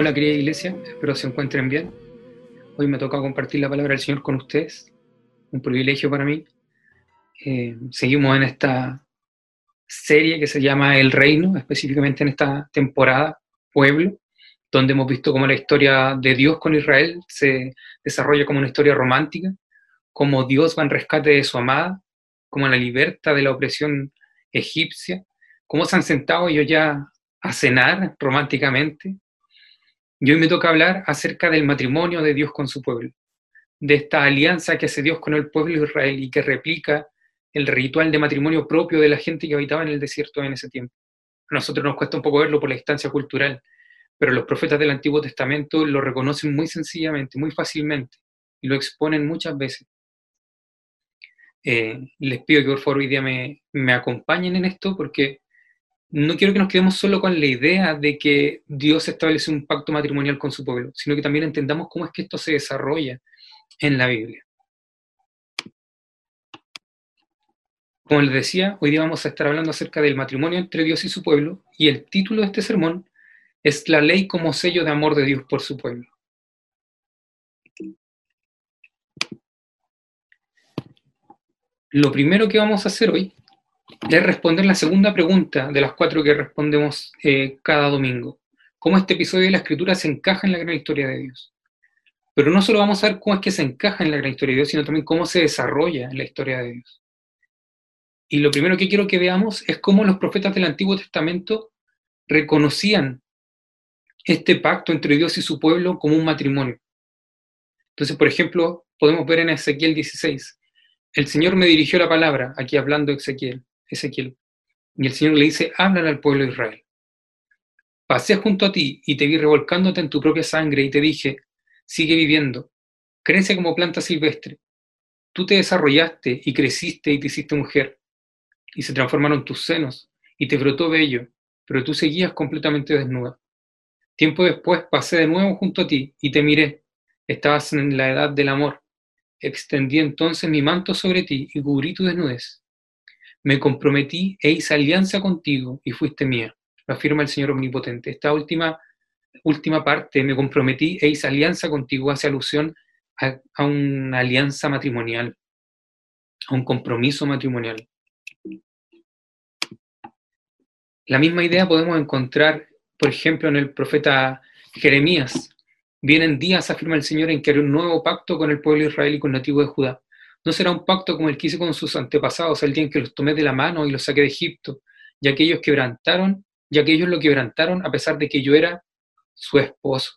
Hola querida iglesia, espero se encuentren bien. Hoy me toca compartir la palabra del Señor con ustedes, un privilegio para mí. Eh, seguimos en esta serie que se llama El Reino, específicamente en esta temporada, Pueblo, donde hemos visto cómo la historia de Dios con Israel se desarrolla como una historia romántica, cómo Dios va en rescate de su amada, cómo la liberta de la opresión egipcia, cómo se han sentado ellos ya a cenar románticamente. Y hoy me toca hablar acerca del matrimonio de Dios con su pueblo, de esta alianza que hace Dios con el pueblo Israel y que replica el ritual de matrimonio propio de la gente que habitaba en el desierto en ese tiempo. A nosotros nos cuesta un poco verlo por la distancia cultural, pero los profetas del Antiguo Testamento lo reconocen muy sencillamente, muy fácilmente, y lo exponen muchas veces. Eh, les pido que por favor hoy día me, me acompañen en esto porque no quiero que nos quedemos solo con la idea de que Dios establece un pacto matrimonial con su pueblo, sino que también entendamos cómo es que esto se desarrolla en la Biblia. Como les decía, hoy día vamos a estar hablando acerca del matrimonio entre Dios y su pueblo, y el título de este sermón es La ley como sello de amor de Dios por su pueblo. Lo primero que vamos a hacer hoy es responder la segunda pregunta de las cuatro que respondemos eh, cada domingo. ¿Cómo este episodio de la escritura se encaja en la gran historia de Dios? Pero no solo vamos a ver cómo es que se encaja en la gran historia de Dios, sino también cómo se desarrolla en la historia de Dios. Y lo primero que quiero que veamos es cómo los profetas del Antiguo Testamento reconocían este pacto entre Dios y su pueblo como un matrimonio. Entonces, por ejemplo, podemos ver en Ezequiel 16, el Señor me dirigió la palabra, aquí hablando Ezequiel, Ezequiel. Y el Señor le dice, háblale al pueblo de Israel. Pasé junto a ti y te vi revolcándote en tu propia sangre y te dije, sigue viviendo, crece como planta silvestre. Tú te desarrollaste y creciste y te hiciste mujer, y se transformaron tus senos y te brotó vello, pero tú seguías completamente desnuda. Tiempo después pasé de nuevo junto a ti y te miré. Estabas en la edad del amor. Extendí entonces mi manto sobre ti y cubrí tu desnudez me comprometí e hice alianza contigo y fuiste mía. Lo afirma el Señor Omnipotente. Esta última, última parte, me comprometí e hice alianza contigo, hace alusión a, a una alianza matrimonial, a un compromiso matrimonial. La misma idea podemos encontrar, por ejemplo, en el profeta Jeremías. Vienen días, afirma el Señor, en que haré un nuevo pacto con el pueblo israelí y con el nativo de Judá. No será un pacto como el que hice con sus antepasados el día en que los tomé de la mano y los saqué de Egipto, ya que ellos quebrantaron, ya que lo quebrantaron a pesar de que yo era su esposo,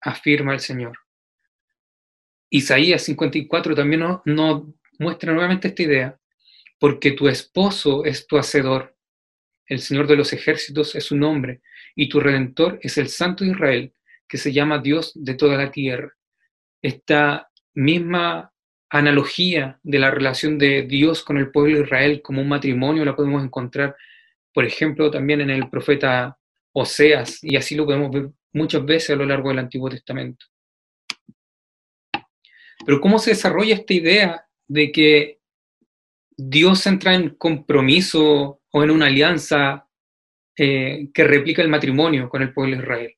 afirma el Señor. Isaías 54 también nos no muestra nuevamente esta idea, porque tu esposo es tu hacedor, el Señor de los ejércitos es su nombre, y tu redentor es el Santo de Israel, que se llama Dios de toda la tierra. Esta misma analogía de la relación de Dios con el pueblo de Israel como un matrimonio la podemos encontrar, por ejemplo, también en el profeta Oseas, y así lo podemos ver muchas veces a lo largo del Antiguo Testamento. Pero ¿cómo se desarrolla esta idea de que Dios entra en compromiso o en una alianza eh, que replica el matrimonio con el pueblo de Israel?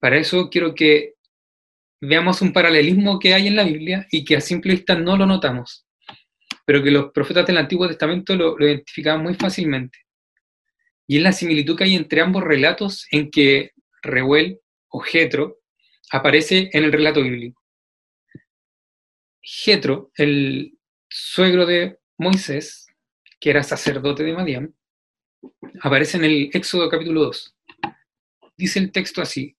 Para eso quiero que veamos un paralelismo que hay en la Biblia y que a simple vista no lo notamos, pero que los profetas del Antiguo Testamento lo, lo identificaban muy fácilmente. Y es la similitud que hay entre ambos relatos en que Reuel o Jetro aparece en el relato bíblico. Jetro, el suegro de Moisés, que era sacerdote de Madián, aparece en el Éxodo capítulo 2. Dice el texto así,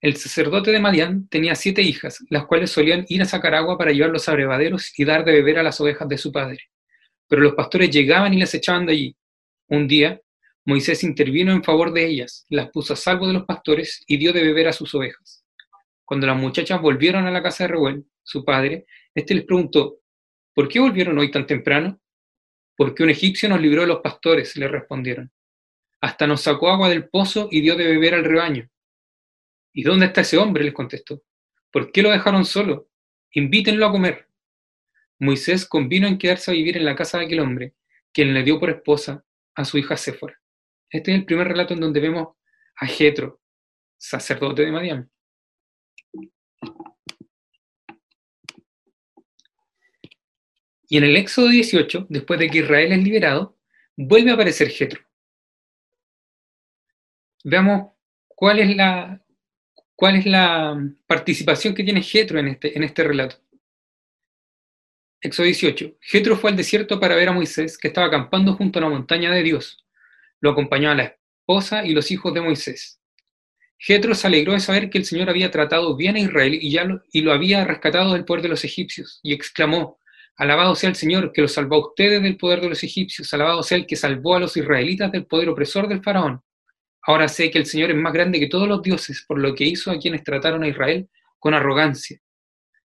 el sacerdote de Madián tenía siete hijas, las cuales solían ir a sacar agua para llevar los abrevaderos y dar de beber a las ovejas de su padre. Pero los pastores llegaban y las echaban de allí. Un día, Moisés intervino en favor de ellas, las puso a salvo de los pastores y dio de beber a sus ovejas. Cuando las muchachas volvieron a la casa de Reuel, su padre, éste les preguntó, ¿por qué volvieron hoy tan temprano? Porque un egipcio nos libró de los pastores, le respondieron. Hasta nos sacó agua del pozo y dio de beber al rebaño. ¿Y dónde está ese hombre? les contestó. ¿Por qué lo dejaron solo? Invítenlo a comer. Moisés convino en quedarse a vivir en la casa de aquel hombre, quien le dio por esposa a su hija Séfora. Este es el primer relato en donde vemos a Jetro, sacerdote de Madián. Y en el Éxodo 18, después de que Israel es liberado, vuelve a aparecer Jetro. Veamos cuál es la, cuál es la participación que tiene Jetro en este, en este relato. Éxodo 18. Jetro fue al desierto para ver a Moisés, que estaba acampando junto a la montaña de Dios. Lo acompañaba la esposa y los hijos de Moisés. Jetro se alegró de saber que el Señor había tratado bien a Israel y, ya lo, y lo había rescatado del poder de los egipcios, y exclamó, Alabado sea el Señor que los salvó a ustedes del poder de los egipcios, alabado sea el que salvó a los israelitas del poder opresor del faraón. Ahora sé que el Señor es más grande que todos los dioses, por lo que hizo a quienes trataron a Israel con arrogancia.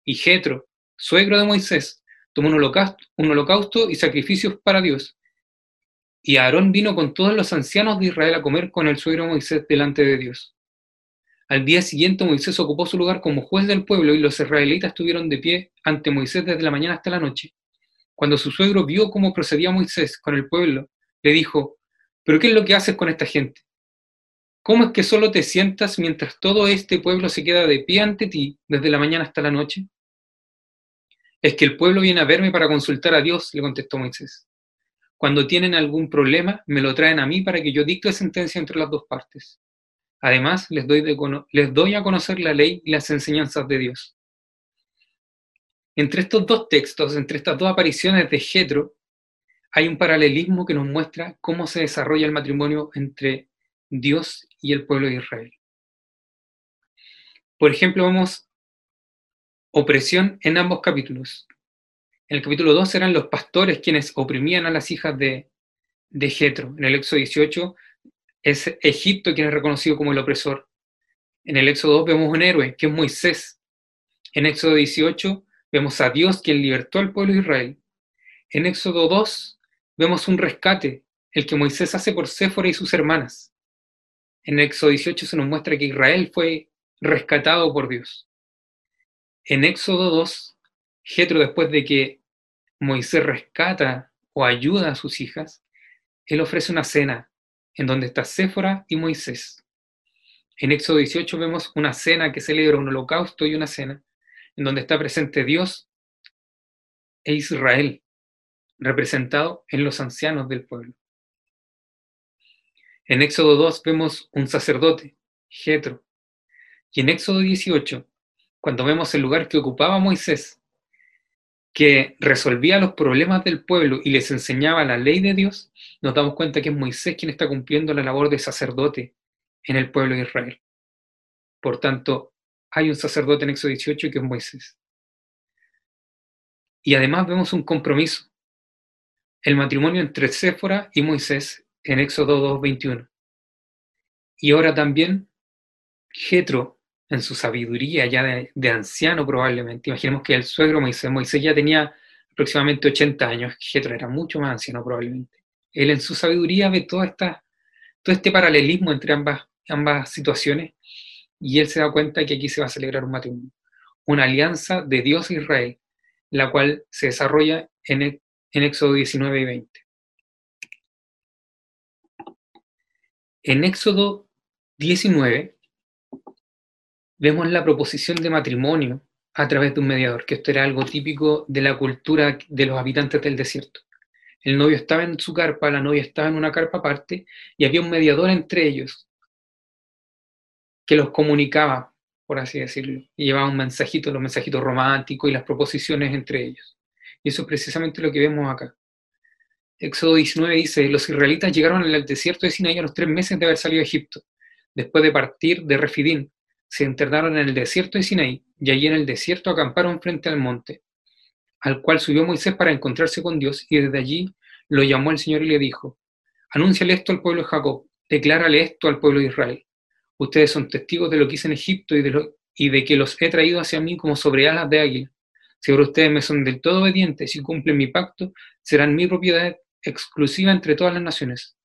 Y Jetro, suegro de Moisés, tomó un holocausto, un holocausto y sacrificios para Dios. Y Aarón vino con todos los ancianos de Israel a comer con el suegro Moisés delante de Dios. Al día siguiente Moisés ocupó su lugar como juez del pueblo y los israelitas estuvieron de pie ante Moisés desde la mañana hasta la noche. Cuando su suegro vio cómo procedía Moisés con el pueblo, le dijo, ¿pero qué es lo que haces con esta gente? ¿Cómo es que solo te sientas mientras todo este pueblo se queda de pie ante ti desde la mañana hasta la noche? Es que el pueblo viene a verme para consultar a Dios, le contestó Moisés. Cuando tienen algún problema, me lo traen a mí para que yo dicte sentencia entre las dos partes. Además, les doy, les doy a conocer la ley y las enseñanzas de Dios. Entre estos dos textos, entre estas dos apariciones de Jetro, hay un paralelismo que nos muestra cómo se desarrolla el matrimonio entre Dios y el pueblo de Israel. Por ejemplo, vemos opresión en ambos capítulos. En el capítulo 2 eran los pastores quienes oprimían a las hijas de, de. En el Éxodo 18 es Egipto quien es reconocido como el opresor. En el Éxodo 2 vemos un héroe, que es Moisés. En Éxodo 18 vemos a Dios quien libertó al pueblo de Israel. En Éxodo 2 vemos un rescate, el que Moisés hace por Séfora y sus hermanas. En Éxodo 18 se nos muestra que Israel fue rescatado por Dios. En Éxodo 2, Jetro, después de que Moisés rescata o ayuda a sus hijas, él ofrece una cena en donde está Séfora y Moisés. En Éxodo 18 vemos una cena que celebra un holocausto y una cena, en donde está presente Dios e Israel, representado en los ancianos del pueblo. En Éxodo 2 vemos un sacerdote, Jetro, y en Éxodo 18, cuando vemos el lugar que ocupaba Moisés, que resolvía los problemas del pueblo y les enseñaba la ley de Dios, nos damos cuenta que es Moisés quien está cumpliendo la labor de sacerdote en el pueblo de Israel. Por tanto, hay un sacerdote en Éxodo 18 que es Moisés. Y además vemos un compromiso, el matrimonio entre Séfora y Moisés en Éxodo 2.21. Y ahora también Jetro en su sabiduría ya de, anciano probablemente. Imaginemos que el suegro Moisés, Moisés ya tenía aproximadamente 80 años, Jetro era mucho más anciano probablemente. Él en su sabiduría ve toda esta, todo este paralelismo entre ambas, situaciones y él se da cuenta que aquí se va a celebrar un matrimonio, una alianza de Dios e Israel, la cual se desarrolla en, en Éxodo 19 y 20. En Éxodo 19 vemos la proposición de matrimonio a través de un mediador, que esto era algo típico de la cultura de los habitantes del desierto. El novio estaba en su carpa, la novia estaba en una carpa aparte, y había un mediador entre ellos que los comunicaba, por así decirlo, y llevaba un mensajito, los mensajitos románticos y las proposiciones entre ellos. Y eso es precisamente lo que vemos acá. Éxodo 19 dice, los israelitas llegaron al desierto de Sinaí a los tres meses de haber salido de Egipto, después de partir de Refidín, se internaron en el desierto de Sinaí, y allí en el desierto acamparon frente al monte, al cual subió Moisés para encontrarse con Dios, y desde allí lo llamó el Señor y le dijo, Anúnciale esto al pueblo de Jacob, declárale esto al pueblo de Israel. Ustedes son testigos de lo que hice en Egipto y de, lo, y de que los he traído hacia mí como sobre alas de águila. Si ahora ustedes me son del todo obedientes y cumplen mi pacto, serán mi propiedad exclusiva entre todas las naciones.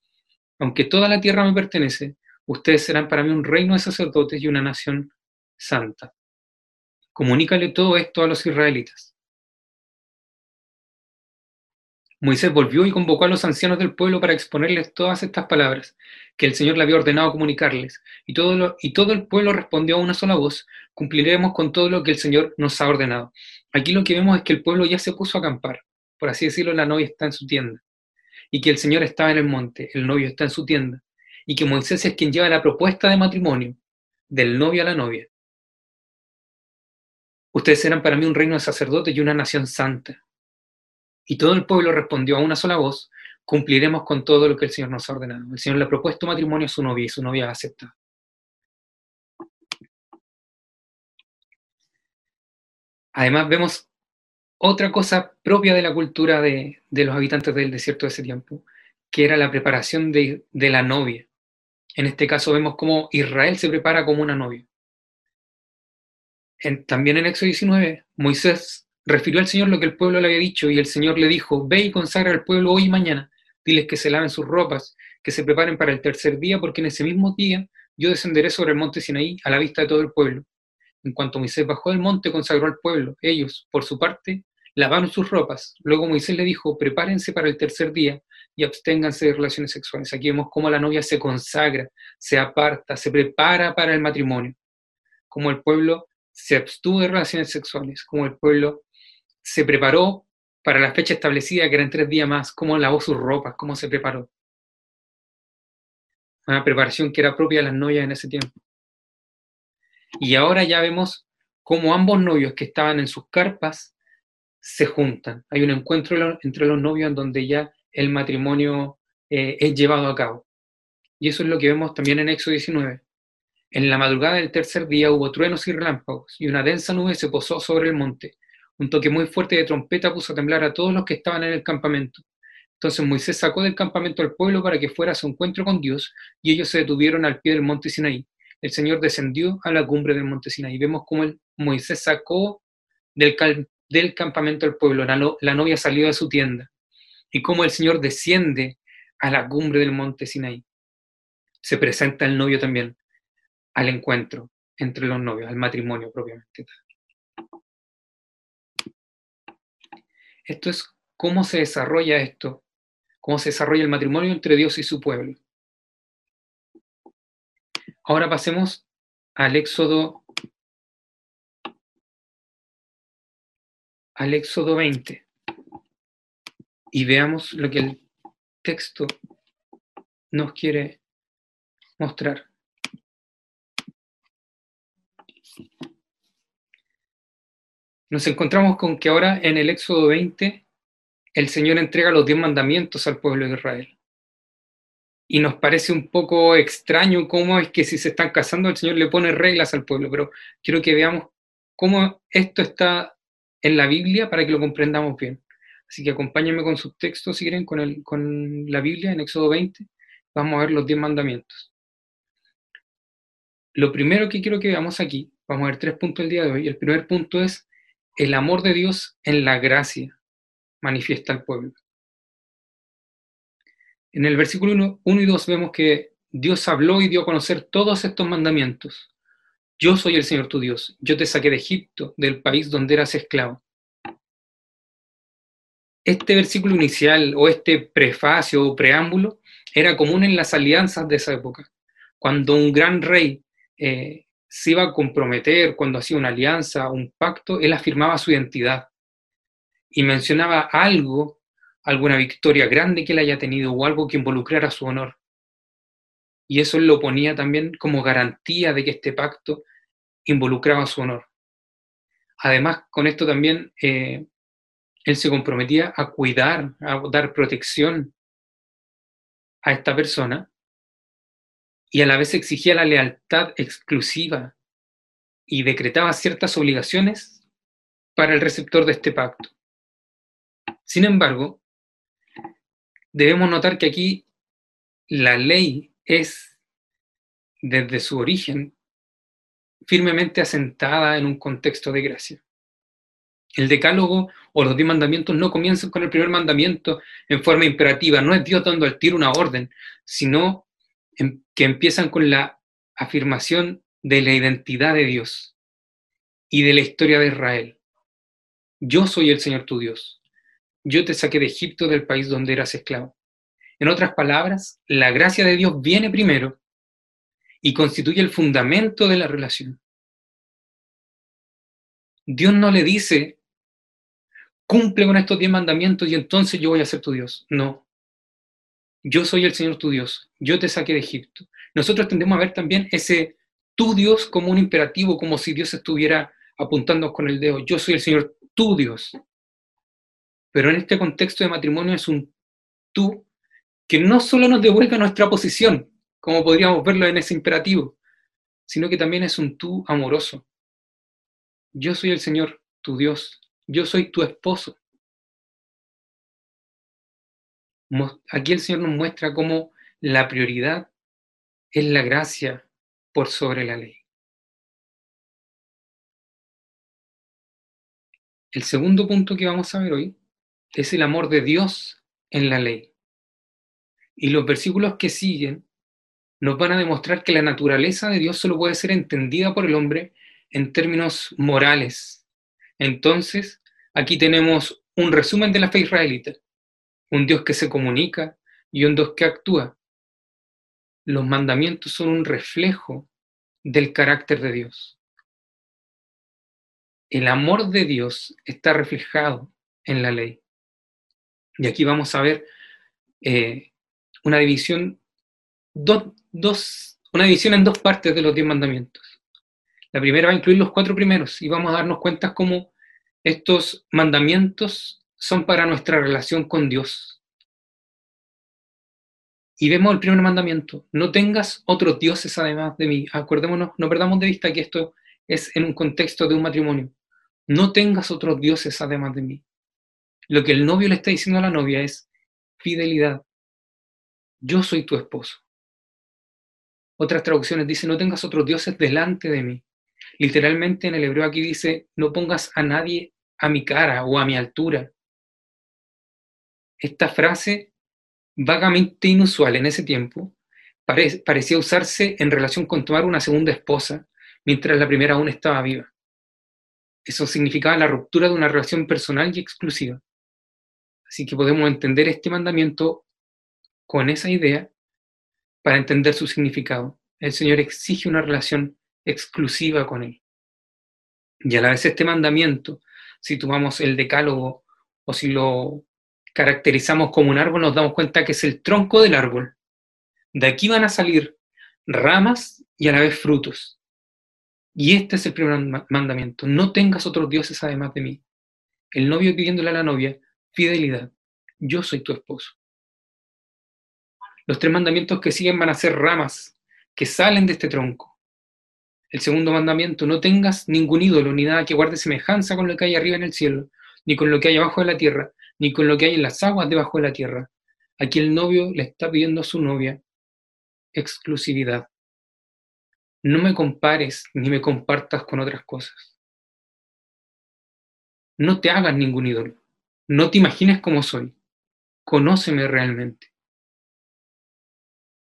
Aunque toda la tierra me pertenece, Ustedes serán para mí un reino de sacerdotes y una nación santa. Comunícale todo esto a los israelitas. Moisés volvió y convocó a los ancianos del pueblo para exponerles todas estas palabras que el Señor le había ordenado comunicarles. Y todo, y todo el pueblo respondió a una sola voz, cumpliremos con todo lo que el Señor nos ha ordenado. Aquí lo que vemos es que el pueblo ya se puso a acampar. Por así decirlo, la novia está en su tienda. Y que el Señor estaba en el monte, el novio está en su tienda. Y que Moisés es quien lleva la propuesta de matrimonio del novio a la novia. Ustedes serán para mí un reino de sacerdotes y una nación santa. Y todo el pueblo respondió a una sola voz, cumpliremos con todo lo que el Señor nos ha ordenado. El Señor le ha propuesto matrimonio a su novia y su novia ha aceptado. Además vemos otra cosa propia de la cultura de, los habitantes del desierto de ese tiempo, que era la preparación de, la novia. En este caso vemos cómo Israel se prepara como una novia. también en Éxodo 19, Moisés refirió al Señor lo que el pueblo le había dicho y el Señor le dijo, ve y consagra al pueblo hoy y mañana, diles que se laven sus ropas, que se preparen para el tercer día, porque en ese mismo día yo descenderé sobre el monte Sinaí a la vista de todo el pueblo. En cuanto Moisés bajó del monte, consagró al pueblo. Ellos, por su parte, lavaron sus ropas. Luego Moisés le dijo, prepárense para el tercer día y absténganse de relaciones sexuales. Aquí vemos cómo la novia se consagra, se aparta, se prepara para el matrimonio. Como el pueblo se abstuvo de relaciones sexuales, como el pueblo se preparó para la fecha establecida, que eran tres días más, cómo lavó sus ropas, cómo se preparó. Una preparación que era propia de las novias en ese tiempo. Y ahora ya vemos cómo ambos novios que estaban en sus carpas se juntan. Hay un encuentro entre los novios en donde ya el matrimonio eh, es llevado a cabo. Y eso es lo que vemos también en Éxodo 19. En la madrugada del tercer día hubo truenos y relámpagos, y una densa nube se posó sobre el monte, un toque muy fuerte de trompeta puso a temblar a todos los que estaban en el campamento. Entonces Moisés sacó del campamento al pueblo para que fuera a su encuentro con Dios, y ellos se detuvieron al pie del monte Sinaí. El Señor descendió a la cumbre del monte Sinaí. Vemos cómo Moisés sacó del, del campamento al pueblo, la, la novia salió de su tienda, y cómo el Señor desciende a la cumbre del monte Sinaí. Se presenta el novio también al encuentro entre los novios, al matrimonio propiamente. Esto es cómo se desarrolla esto, cómo se desarrolla el matrimonio entre Dios y su pueblo. Ahora pasemos al Éxodo al Éxodo 20 y veamos lo que el texto nos quiere mostrar. nos encontramos con que ahora en el Éxodo 20 el Señor entrega los diez mandamientos al pueblo de Israel. Y nos parece un poco extraño cómo es que si se están casando el Señor le pone reglas al pueblo, pero quiero que veamos cómo esto está en la Biblia para que lo comprendamos bien. Así que acompáñenme con sus textos, si quieren, con, el, con la Biblia en Éxodo 20. Vamos a ver los diez mandamientos. Lo primero que quiero que veamos aquí, vamos a ver tres puntos el día de hoy. El primer punto es el amor de Dios en la gracia manifiesta al pueblo. En el versículo 1, y 2 vemos que Dios habló y dio a conocer todos estos mandamientos. Yo soy el Señor tu Dios, yo te saqué de Egipto, del país donde eras esclavo. Este versículo inicial o este prefacio o preámbulo era común en las alianzas de esa época. Cuando un gran rey eh, se iba a comprometer cuando hacía una alianza, un pacto, él afirmaba su identidad y mencionaba algo, alguna victoria grande que él haya tenido o algo que involucrara su honor. Y eso lo ponía también como garantía de que este pacto involucraba su honor. Además, con esto también eh, él se comprometía a cuidar, a dar protección a esta persona y a la vez exigía la lealtad exclusiva y decretaba ciertas obligaciones para el receptor de este pacto. Sin embargo, debemos notar que aquí la ley es, desde su origen, firmemente asentada en un contexto de gracia. El decálogo o los diez mandamientos no comienzan con el primer mandamiento en forma imperativa, no es Dios dando al tiro una orden, sino Em, que empiezan con la afirmación de la identidad de Dios y de la historia de Israel. Yo soy el Señor tu Dios. Yo te saqué de Egipto del país donde eras esclavo. En otras palabras, la gracia de Dios viene primero y constituye el fundamento de la relación. Dios no le dice, cumple con estos diez mandamientos y entonces yo voy a ser tu Dios. No. Yo soy el Señor tu Dios. Yo te saqué de Egipto. Nosotros tendemos a ver también ese tu Dios como un imperativo, como si Dios estuviera apuntando con el dedo. Yo soy el Señor tu Dios. Pero en este contexto de matrimonio es un tú que no solo nos devuelve nuestra posición, como podríamos verlo en ese imperativo, sino que también es un tú amoroso. Yo soy el Señor, tu Dios, yo soy tu esposo. Aquí el Señor nos muestra cómo la prioridad es la gracia por sobre la ley. El segundo punto que vamos a ver hoy es el amor de Dios en la ley. Y los versículos que siguen nos van a demostrar que la naturaleza de Dios solo puede ser entendida por el hombre en términos morales. Entonces, aquí tenemos un resumen de la fe israelita, un Dios que se comunica y un Dios que actúa. Los mandamientos son un reflejo del carácter de Dios. El amor de Dios está reflejado en la ley. Y aquí vamos a ver eh, una división, dos, una división en dos partes de los diez mandamientos. La primera va a incluir los cuatro primeros y vamos a darnos cuenta cómo estos mandamientos son para nuestra relación con Dios. Y vemos el primer mandamiento, no tengas otros dioses además de mí. Acordémonos, no perdamos de vista que esto es en un contexto de un matrimonio. No tengas otros dioses además de mí. Lo que el novio le está diciendo a la novia es fidelidad, yo soy tu esposo. Otras traducciones dicen, no tengas otros dioses delante de mí. Literalmente en el hebreo aquí dice, no pongas a nadie a mi cara o a mi altura. Esta frase, vagamente inusual en ese tiempo, parecía usarse en relación con tomar una segunda esposa mientras la primera aún estaba viva. Eso significaba la ruptura de una relación personal y exclusiva. Así que podemos entender este mandamiento con esa idea para entender su significado. El Señor exige una relación exclusiva con Él. Y a la vez este mandamiento, si tomamos el decálogo o si lo caracterizamos como un árbol, nos damos cuenta que es el tronco del árbol. De aquí van a salir ramas y a la vez frutos. Y este es el primer mandamiento. No tengas otros dioses además de mí. El novio pidiéndole a la novia fidelidad. Yo soy tu esposo. Los tres mandamientos que siguen van a ser ramas que salen de este tronco. El segundo mandamiento, no tengas ningún ídolo ni nada que guarde semejanza con lo que hay arriba en el cielo, ni con lo que hay abajo de la tierra, ni con lo que hay en las aguas debajo de la tierra. Aquí el novio le está pidiendo a su novia exclusividad. No me compares ni me compartas con otras cosas. No te hagas ningún ídolo. No te imagines cómo soy. Conóceme realmente.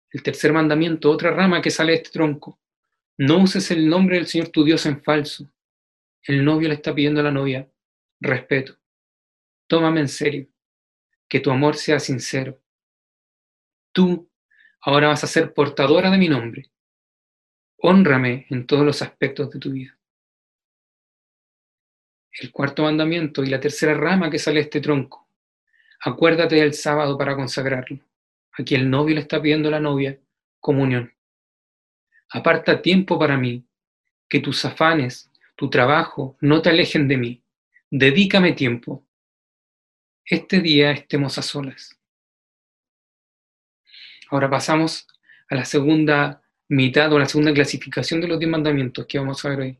El tercer mandamiento, otra rama que sale de este tronco. No uses el nombre del Señor tu Dios en falso. El novio le está pidiendo a la novia respeto. Tómame en serio. Que tu amor sea sincero. Tú ahora vas a ser portadora de mi nombre. Honrame en todos los aspectos de tu vida. El cuarto mandamiento y la tercera rama que sale de este tronco. Acuérdate del sábado para consagrarlo. Aquí el novio le está pidiendo a la novia comunión. Aparta tiempo para mí, que tus afanes, tu trabajo no te alejen de mí. Dedícame tiempo. Este día estemos a solas. Ahora pasamos a la segunda mitad o la segunda clasificación de los diez mandamientos que vamos a ver hoy.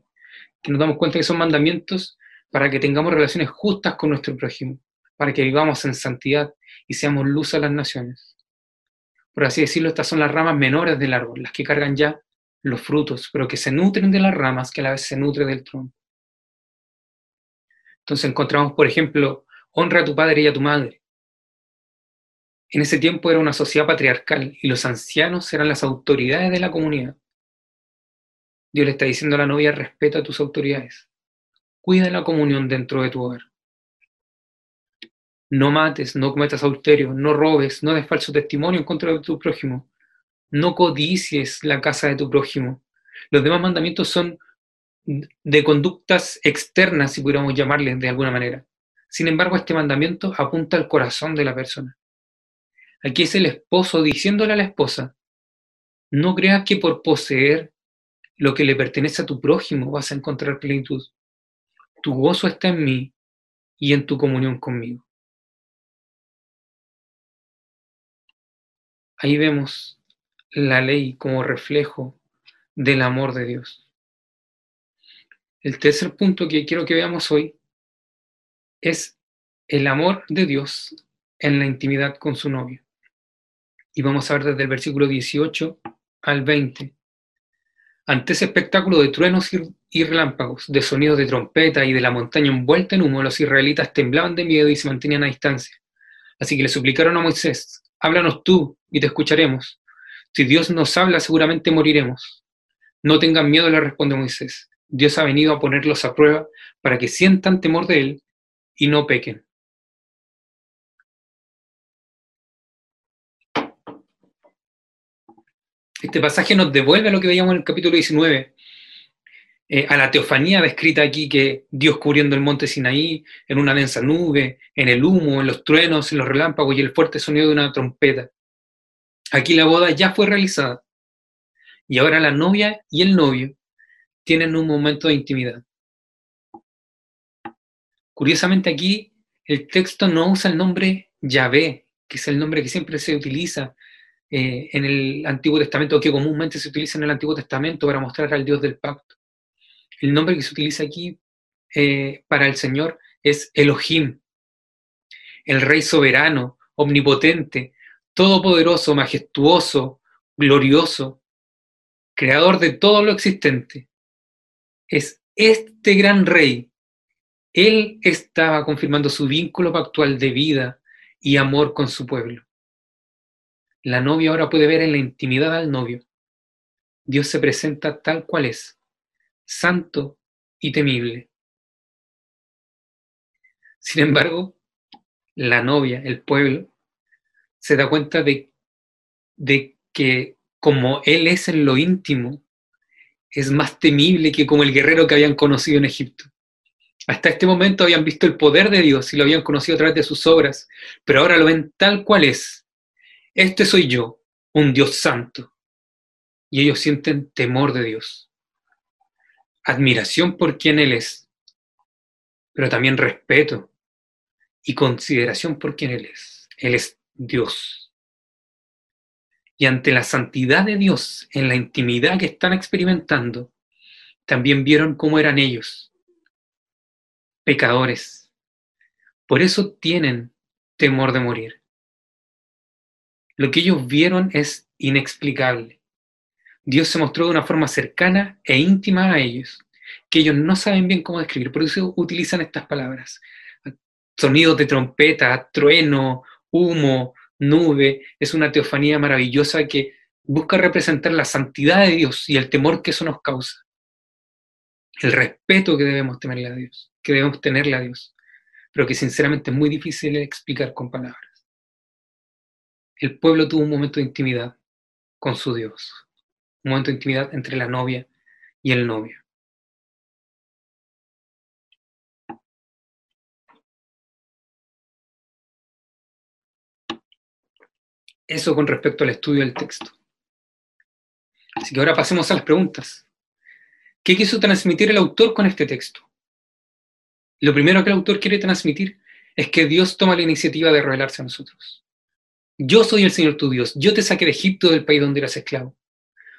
Que nos damos cuenta que son mandamientos para que tengamos relaciones justas con nuestro prójimo, para que vivamos en santidad y seamos luz a las naciones por así decirlo, estas son las ramas menores del árbol, las que cargan ya los frutos, pero que se nutren de las ramas que a la vez se nutren del tronco. Entonces encontramos, por ejemplo, honra a tu padre y a tu madre. En ese tiempo era una sociedad patriarcal y los ancianos eran las autoridades de la comunidad. Dios le está diciendo a la novia, respeta a tus autoridades. Cuida la comunión dentro de tu hogar. no mates, no cometas adulterio, no robes, no des falso testimonio en contra de tu prójimo, no codicies la casa de tu prójimo. Los demás mandamientos son de conductas externas, si pudiéramos llamarles de alguna manera. Sin embargo, este mandamiento apunta al corazón de la persona. Aquí es el esposo diciéndole a la esposa, no creas que por poseer lo que le pertenece a tu prójimo vas a encontrar plenitud. Tu gozo está en mí y en tu comunión conmigo. Ahí vemos la ley como reflejo del amor de Dios. El tercer punto que quiero que veamos hoy es el amor de Dios en la intimidad con su novio. Y vamos a ver desde el versículo 18 al 20. Ante ese espectáculo de truenos y relámpagos, de sonidos de trompeta y de la montaña envuelta en humo, los israelitas temblaban de miedo y se mantenían a distancia. Así que le suplicaron a Moisés, háblanos tú y te escucharemos. Si Dios nos habla, seguramente moriremos. No tengan miedo, le responde Moisés. Dios ha venido a ponerlos a prueba para que sientan temor de Él y no pequen. Este pasaje nos devuelve a lo que veíamos en el capítulo 19, eh, a la teofanía descrita aquí, que Dios cubriendo el monte Sinaí, en una densa nube, en el humo, en los truenos, en los relámpagos y el fuerte sonido de una trompeta. Aquí la boda ya fue realizada y ahora la novia y el novio tienen un momento de intimidad. Curiosamente aquí el texto no usa el nombre Yahvé, que es el nombre que siempre se utiliza eh, en el Antiguo Testamento, que comúnmente se utiliza en el Antiguo Testamento para mostrar al Dios del pacto. El nombre que se utiliza aquí eh, para el Señor es Elohim, el Rey soberano, omnipotente, todopoderoso, majestuoso, glorioso, creador de todo lo existente. Es este gran rey. Él estaba confirmando su vínculo pactual de vida y amor con su pueblo. La novia ahora puede ver en la intimidad al novio. Dios se presenta tal cual es, santo y temible. Sin embargo, la novia, el pueblo, se da cuenta de, que como Él es en lo íntimo, es más temible que como el guerrero que habían conocido en Egipto. Hasta este momento habían visto el poder de Dios y lo habían conocido a través de sus obras, pero ahora lo ven tal cual es. Este soy yo, un Dios santo. Y ellos sienten temor de Dios, admiración por quien Él es, pero también respeto y consideración por quien Él es. Él es Dios. Y ante la santidad de Dios, en la intimidad que están experimentando, también vieron cómo eran ellos, pecadores. Por eso tienen temor de morir. Lo que ellos vieron es inexplicable. Dios se mostró de una forma cercana e íntima a ellos, que ellos no saben bien cómo describir, por eso utilizan estas palabras. Sonidos de trompeta, trueno, humo, nube, es una teofanía maravillosa que busca representar la santidad de Dios y el temor que eso nos causa. El respeto que debemos tenerle a Dios, que debemos tenerle a Dios, pero que sinceramente es muy difícil explicar con palabras. El pueblo tuvo un momento de intimidad con su Dios, un momento de intimidad entre la novia y el novio. Eso con respecto al estudio del texto. Así que ahora pasemos a las preguntas. ¿Qué quiso transmitir el autor con este texto? Lo primero que el autor quiere transmitir es que Dios toma la iniciativa de revelarse a nosotros. Yo soy el Señor tu Dios, yo te saqué de Egipto del país donde eras esclavo.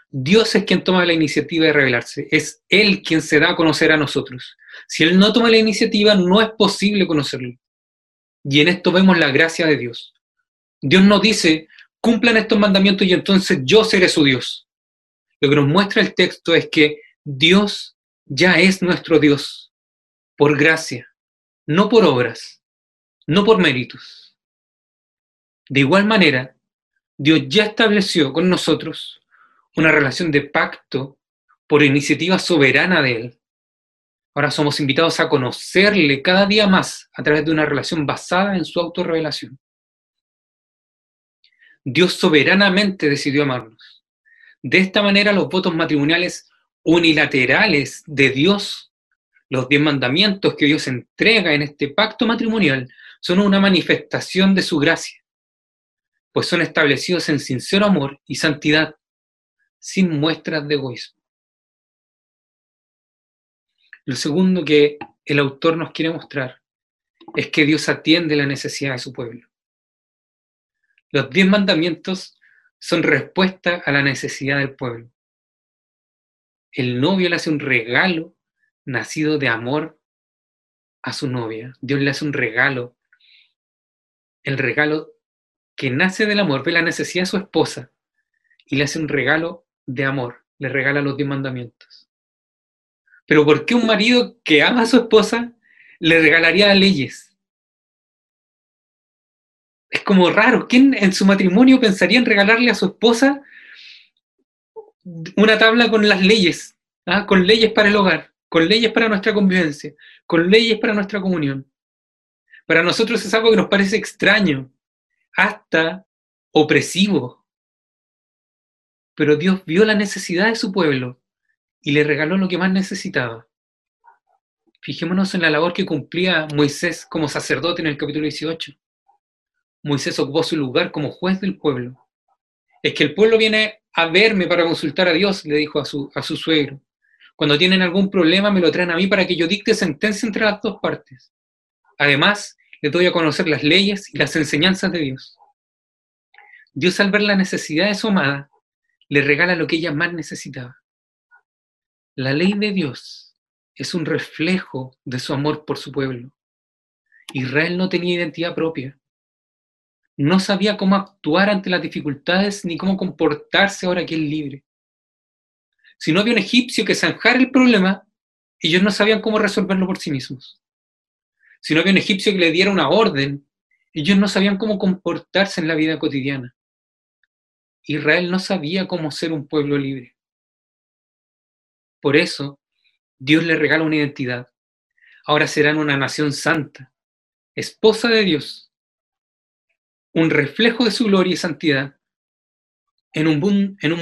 Dios es quien toma la iniciativa de revelarse, es Él quien se da a conocer a nosotros. Si Él no toma la iniciativa, no es posible conocerlo. Y en esto vemos la gracia de Dios. Dios no dice, cumplan estos mandamientos y entonces yo seré su Dios. Lo que nos muestra el texto es que Dios ya es nuestro Dios por gracia, no por obras, no por méritos. De igual manera, Dios ya estableció con nosotros una relación de pacto por iniciativa soberana de Él. Ahora somos invitados a conocerle cada día más a través de una relación basada en su autorrevelación. Dios soberanamente decidió amarnos. De esta manera los votos matrimoniales unilaterales de Dios, los diez mandamientos que Dios entrega en este pacto matrimonial, son una manifestación de su gracia, pues son establecidos en sincero amor y santidad, sin muestras de egoísmo. Lo segundo que el autor nos quiere mostrar es que Dios atiende la necesidad de su pueblo. Los diez mandamientos son respuesta a la necesidad del pueblo. El novio le hace un regalo nacido de amor a su novia. Dios le hace un regalo. El regalo que nace del amor, ve la necesidad de su esposa y le hace un regalo de amor. Le regala los diez mandamientos. Pero ¿por qué un marido que ama a su esposa le regalaría leyes? Es como raro. ¿Quién en su matrimonio pensaría en regalarle a su esposa una tabla con las leyes? ¿ah? Con leyes para el hogar, con leyes para nuestra convivencia, con leyes para nuestra comunión. Para nosotros es algo que nos parece extraño, hasta opresivo. Pero Dios vio la necesidad de su pueblo y le regaló lo que más necesitaba. Fijémonos en la labor que cumplía Moisés como sacerdote en el capítulo 18. Moisés ocupó su lugar como juez del pueblo. Es que el pueblo viene a verme para consultar a Dios, le dijo a su, a su suegro. Cuando tienen algún problema me lo traen a mí para que yo dicte sentencia entre las dos partes. Además, le doy a conocer las leyes y las enseñanzas de Dios. Dios al ver la necesidad de su amada, le regala lo que ella más necesitaba. La ley de Dios es un reflejo de su amor por su pueblo. Israel no tenía identidad propia. No sabía cómo actuar ante las dificultades ni cómo comportarse ahora que es libre. Si no había un egipcio que zanjara el problema, ellos no sabían cómo resolverlo por sí mismos. Si no había un egipcio que le diera una orden, ellos no sabían cómo comportarse en la vida cotidiana. Israel no sabía cómo ser un pueblo libre. Por eso, Dios le regala una identidad. Ahora serán una nación santa, esposa de Dios, un reflejo de su gloria y santidad en un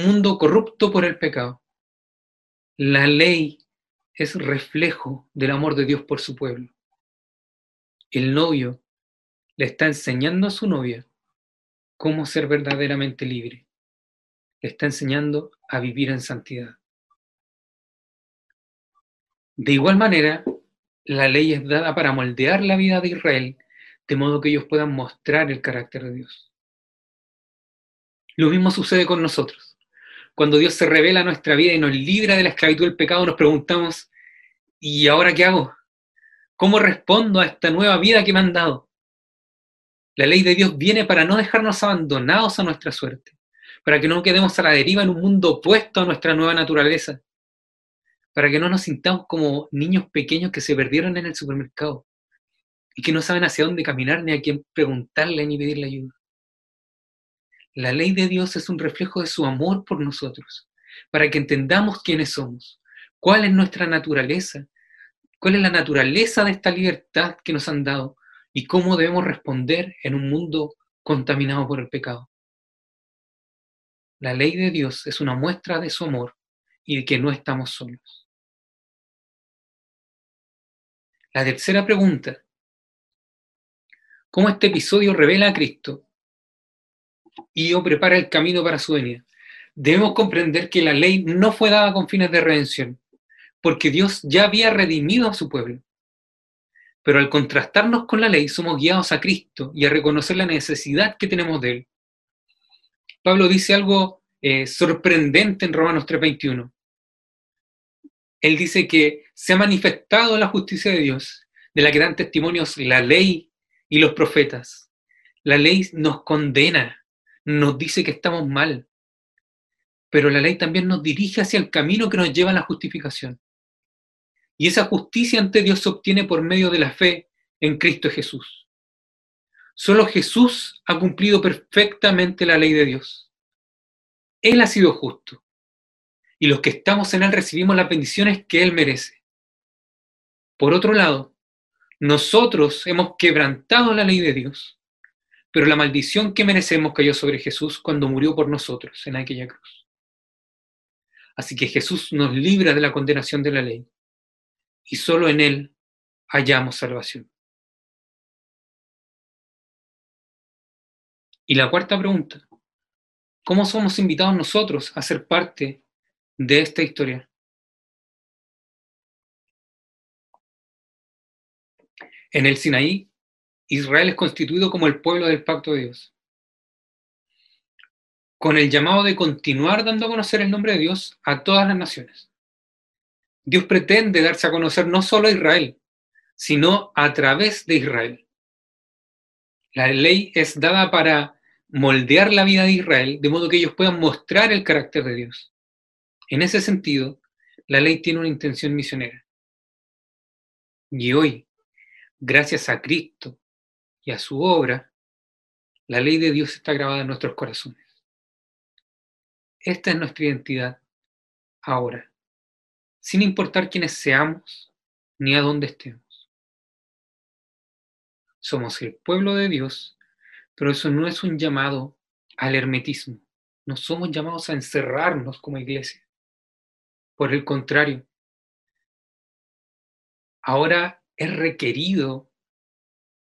mundo corrupto por el pecado. La ley es reflejo del amor de Dios por su pueblo. El novio le está enseñando a su novia cómo ser verdaderamente libre. Le está enseñando a vivir en santidad. De igual manera, la ley es dada para moldear la vida de Israel, de modo que ellos puedan mostrar el carácter de Dios. Lo mismo sucede con nosotros. Cuando Dios se revela a nuestra vida y nos libra de la esclavitud del pecado, nos preguntamos, ¿y ahora qué hago? ¿Cómo respondo a esta nueva vida que me han dado? La ley de Dios viene para no dejarnos abandonados a nuestra suerte, para que no quedemos a la deriva en un mundo opuesto a nuestra nueva naturaleza, para que no nos sintamos como niños pequeños que se perdieron en el supermercado y que no saben hacia dónde caminar ni a quién preguntarle ni pedirle ayuda. La ley de Dios es un reflejo de su amor por nosotros, para que entendamos quiénes somos, cuál es nuestra naturaleza, cuál es la naturaleza de esta libertad que nos han dado y cómo debemos responder en un mundo contaminado por el pecado. La ley de Dios es una muestra de su amor y de que no estamos solos. La tercera pregunta. ¿Cómo este episodio revela a Cristo y o prepara el camino para su venida? Debemos comprender que la ley no fue dada con fines de redención, porque Dios ya había redimido a su pueblo. Pero al contrastarnos con la ley, somos guiados a Cristo y a reconocer la necesidad que tenemos de Él. Pablo dice algo eh, sorprendente en Romanos 3:21 él dice que se ha manifestado la justicia de Dios, de la que dan testimonios la ley y los profetas. La ley nos condena, nos dice que estamos mal, pero la ley también nos dirige hacia el camino que nos lleva a la justificación. Y esa justicia ante Dios se obtiene por medio de la fe en Cristo Jesús. Solo Jesús ha cumplido perfectamente la ley de Dios. Él ha sido justo y los que estamos en Él recibimos las bendiciones que Él merece. Por otro lado, nosotros hemos quebrantado la ley de Dios, pero la maldición que merecemos cayó sobre Jesús cuando murió por nosotros en aquella cruz. Así que Jesús nos libra de la condenación de la ley y solo en Él hallamos salvación. Y la cuarta pregunta, ¿cómo somos invitados nosotros a ser parte de esta historia? En el Sinaí, Israel es constituido como el pueblo del pacto de Dios. Con el llamado de continuar dando a conocer el nombre de Dios a todas las naciones. Dios pretende darse a conocer no solo a Israel, sino a través de Israel. La ley es dada para moldear la vida de Israel de modo que ellos puedan mostrar el carácter de Dios. En ese sentido, la ley tiene una intención misionera. Y hoy, gracias a Cristo y a su obra, la ley de Dios está grabada en nuestros corazones. Esta es nuestra identidad ahora, sin importar quiénes seamos ni a dónde estemos. Somos el pueblo de Dios pero eso no es un llamado al hermetismo. No somos llamados a encerrarnos como iglesia. Por el contrario, ahora es requerido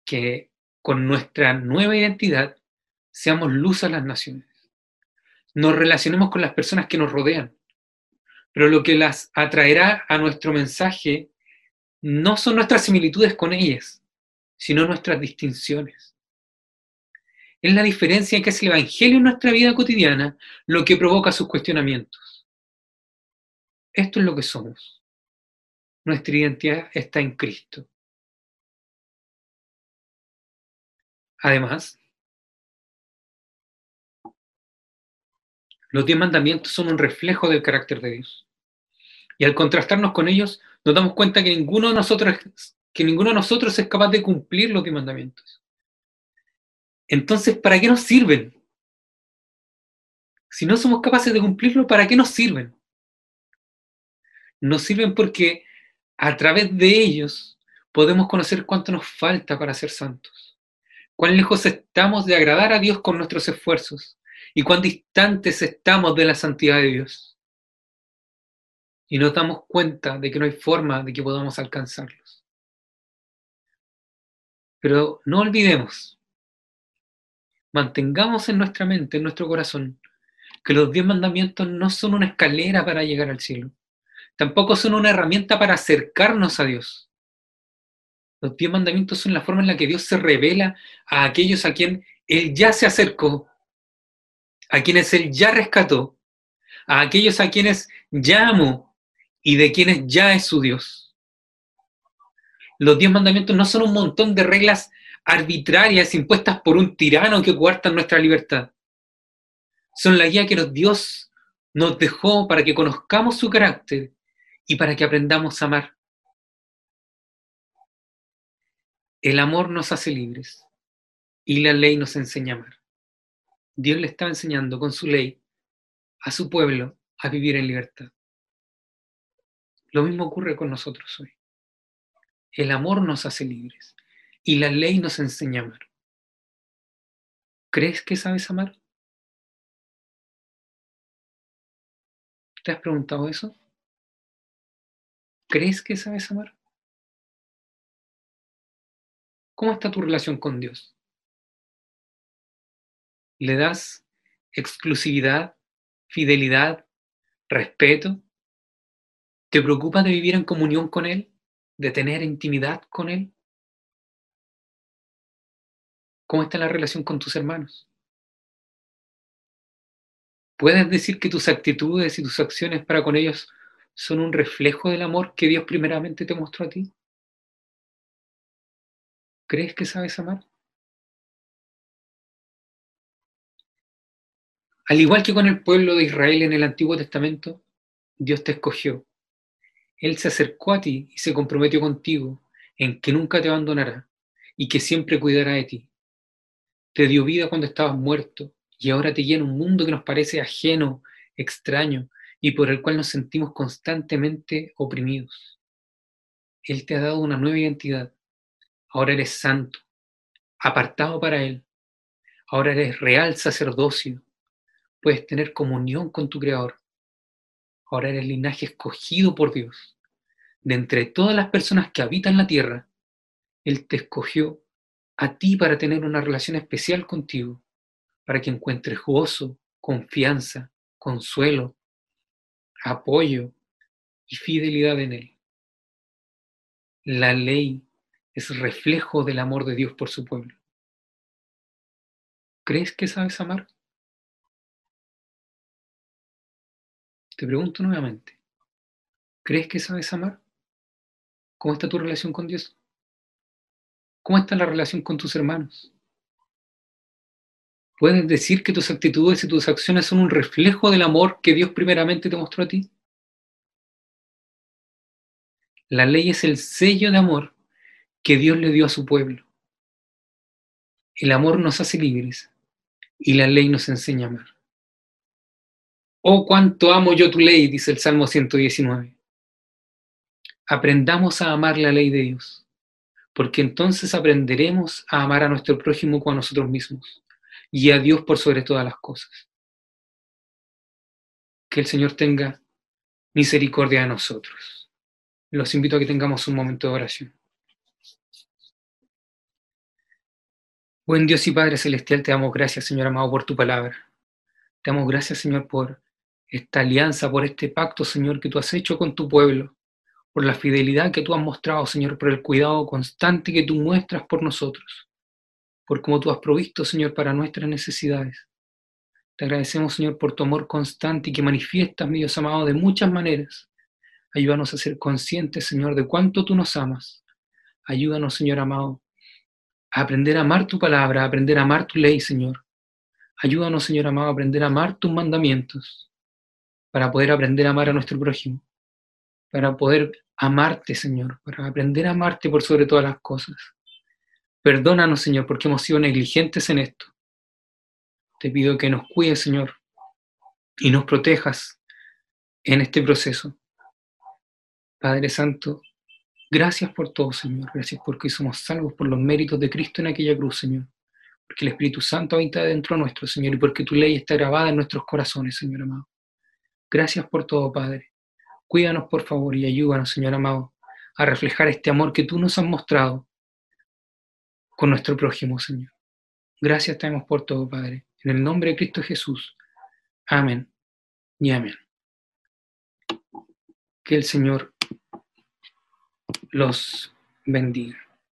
que con nuestra nueva identidad seamos luz a las naciones. Nos relacionemos con las personas que nos rodean. Pero lo que las atraerá a nuestro mensaje no son nuestras similitudes con ellas, sino nuestras distinciones. Es la diferencia que es el Evangelio en nuestra vida cotidiana lo que provoca sus cuestionamientos. Esto es lo que somos. Nuestra identidad está en Cristo. Además, los diez mandamientos son un reflejo del carácter de Dios. Y al contrastarnos con ellos, nos damos cuenta que ninguno de nosotros, que ninguno de nosotros es capaz de cumplir los diez mandamientos. Entonces, ¿para qué nos sirven? Si no somos capaces de cumplirlo, ¿para qué nos sirven? Nos sirven porque a través de ellos podemos conocer cuánto nos falta para ser santos, cuán lejos estamos de agradar a Dios con nuestros esfuerzos y cuán distantes estamos de la santidad de Dios. Y nos damos cuenta de que no hay forma de que podamos alcanzarlos. Pero no olvidemos mantengamos en nuestra mente, en nuestro corazón, que los diez mandamientos no son una escalera para llegar al cielo. Tampoco son una herramienta para acercarnos a Dios. Los diez mandamientos son la forma en la que Dios se revela a aquellos a quien Él ya se acercó, a quienes Él ya rescató, a aquellos a quienes ya amó y de quienes ya es su Dios. Los diez mandamientos no son un montón de reglas arbitrarias impuestas por un tirano que coartan nuestra libertad. Son la guía que Dios nos dejó para que conozcamos su carácter y para que aprendamos a amar. El amor nos hace libres y la ley nos enseña a amar. Dios le estaba enseñando con su ley a su pueblo a vivir en libertad. Lo mismo ocurre con nosotros hoy. El amor nos hace libres y la ley nos enseña a amar. ¿Crees que sabes amar? ¿Te has preguntado eso? ¿Crees que sabes amar? ¿Cómo está tu relación con Dios? ¿Le das exclusividad, fidelidad, respeto? ¿Te preocupas de vivir en comunión con Él? ¿De tener intimidad con Él? ¿Cómo está la relación con tus hermanos? ¿Puedes decir que tus actitudes y tus acciones para con ellos son un reflejo del amor que Dios primeramente te mostró a ti? ¿Crees que sabes amar? Al igual que con el pueblo de Israel en el Antiguo Testamento, Dios te escogió. Él se acercó a ti y se comprometió contigo en que nunca te abandonará y que siempre cuidará de ti te dio vida cuando estabas muerto y ahora te llena un mundo que nos parece ajeno, extraño y por el cual nos sentimos constantemente oprimidos. Él te ha dado una nueva identidad. Ahora eres santo, apartado para Él. Ahora eres real sacerdocio. Puedes tener comunión con tu Creador. Ahora eres linaje escogido por Dios. De entre todas las personas que habitan la tierra, Él te escogió a ti para tener una relación especial contigo, para que encuentres gozo, confianza, consuelo, apoyo y fidelidad en Él. La ley es reflejo del amor de Dios por su pueblo. ¿Crees que sabes amar? Te pregunto nuevamente, ¿crees que sabes amar? ¿Cómo está tu relación con Dios? ¿Cómo está la relación con tus hermanos? ¿Puedes decir que tus actitudes y tus acciones son un reflejo del amor que Dios primeramente te mostró a ti? La ley es el sello de amor que Dios le dio a su pueblo. El amor nos hace libres y la ley nos enseña a amar. Oh, cuánto amo yo tu ley, dice el Salmo 119. Aprendamos a amar la ley de Dios, porque entonces aprenderemos a amar a nuestro prójimo como a nosotros mismos y a Dios por sobre todas las cosas. Que el Señor tenga misericordia de nosotros. Los invito a que tengamos un momento de oración. Buen Dios y Padre Celestial, te damos gracias, Señor amado, por tu palabra. Te damos gracias, Señor, por esta alianza, por este pacto, Señor, que tú has hecho con tu pueblo, por la fidelidad que tú has mostrado, Señor, por el cuidado constante que tú muestras por nosotros, por cómo tú has provisto, Señor, para nuestras necesidades. Te agradecemos, Señor, por tu amor constante y que manifiestas, mi Dios amado, de muchas maneras. Ayúdanos a ser conscientes, Señor, de cuánto tú nos amas. Ayúdanos, Señor amado, a aprender a amar tu palabra, a aprender a amar tu ley, Señor. Ayúdanos, Señor amado, a aprender a amar tus mandamientos, para poder aprender a amar a nuestro prójimo, para poder amarte, Señor, para aprender a amarte por sobre todas las cosas. Perdónanos, Señor, porque hemos sido negligentes en esto. Te pido que nos cuides, Señor, y nos protejas en este proceso. Padre Santo, Gracias por todo, Señor. Gracias porque somos salvos por los méritos de Cristo en aquella cruz, Señor. Porque el Espíritu Santo habita dentro nuestro, Señor, y porque tu ley está grabada en nuestros corazones, Señor amado. Gracias por todo, Padre. Cuídanos, por favor, y ayúdanos, Señor amado, a reflejar este amor que tú nos has mostrado con nuestro prójimo, Señor. Gracias tenemos por todo, Padre. En el nombre de Cristo Jesús. Amén y amén. Que el Señor los bendiga.